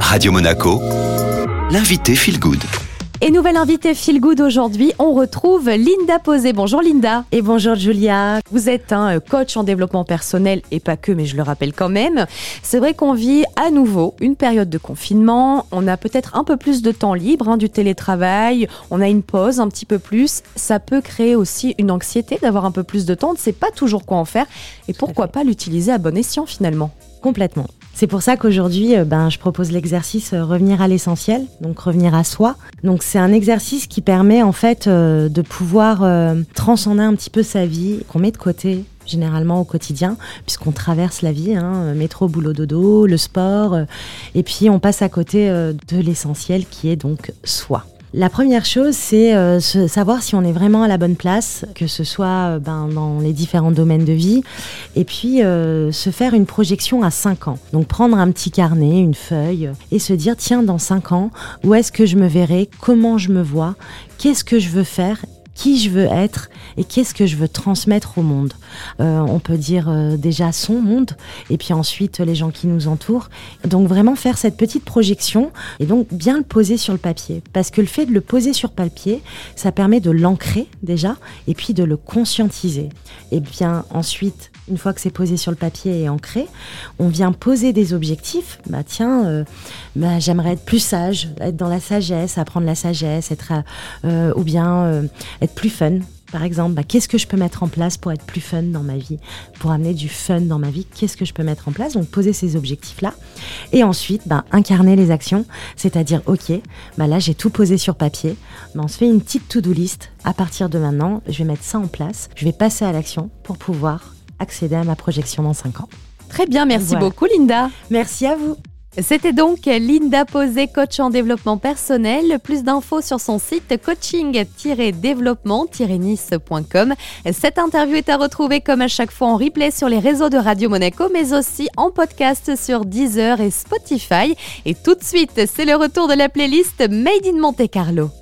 Radio Monaco, l'invité Feel Good. Et nouvelle invitée Feel Good aujourd'hui, on retrouve Linda Posé. Bonjour Linda. Et bonjour Julia. Vous êtes un coach en développement personnel et pas que, mais je le rappelle quand même. C'est vrai qu'on vit à nouveau une période de confinement. On a peut-être un peu plus de temps libre, hein, du télétravail. On a une pause un petit peu plus. Ça peut créer aussi une anxiété d'avoir un peu plus de temps. On ne sait pas toujours quoi en faire. Et pourquoi pas l'utiliser à bon escient finalement? Complètement. C'est pour ça qu'aujourd'hui, euh, ben, je propose l'exercice euh, revenir à l'essentiel, donc revenir à soi. Donc c'est un exercice qui permet en fait euh, de pouvoir transcender un petit peu sa vie, qu'on met de côté généralement au quotidien, puisqu'on traverse la vie, hein, métro, boulot, dodo, le sport, et puis on passe à côté de l'essentiel qui est donc soi. La première chose, c'est euh, savoir si on est vraiment à la bonne place, que ce soit euh, ben, dans les différents domaines de vie, et puis euh, se faire une projection à 5 ans. Donc prendre un petit carnet, une feuille, et se dire, tiens, dans 5 ans, où est-ce que je me verrai, comment je me vois, qu'est-ce que je veux faire? Qui je veux être et qu'est-ce que je veux transmettre au monde. Euh, on peut dire euh, déjà son monde et puis ensuite les gens qui nous entourent. Donc vraiment faire cette petite projection et donc bien le poser sur le papier. Parce que le fait de le poser sur papier, ça permet de l'ancrer déjà et puis de le conscientiser. Et bien ensuite, une fois que c'est posé sur le papier et ancré, on vient poser des objectifs. Bah tiens, euh, bah, j'aimerais être plus sage, être dans la sagesse, apprendre la sagesse, être ou bien être plus fun. Par exemple, bah, qu'est-ce que je peux mettre en place pour être plus fun dans ma vie, pour amener du fun dans ma vie Qu'est-ce que je peux mettre en place? Donc poser ces objectifs-là. Et ensuite, bah, incarner les actions, c'est-à-dire, ok, bah, là j'ai tout posé sur papier, bah, on se fait une petite to-do list. À partir de maintenant, je vais mettre ça en place, je vais passer à l'action pour pouvoir accéder à ma projection dans 5 ans. Très bien, merci beaucoup Linda. Merci à vous. C'était donc Linda Posé, coach en développement personnel. Plus d'infos sur son site coaching-développement-nice.com. Cette interview est à retrouver comme à chaque fois en replay sur les réseaux de Radio Monaco, mais aussi en podcast sur Deezer et Spotify. Et tout de suite, c'est le retour de la playlist Made in Monte Carlo.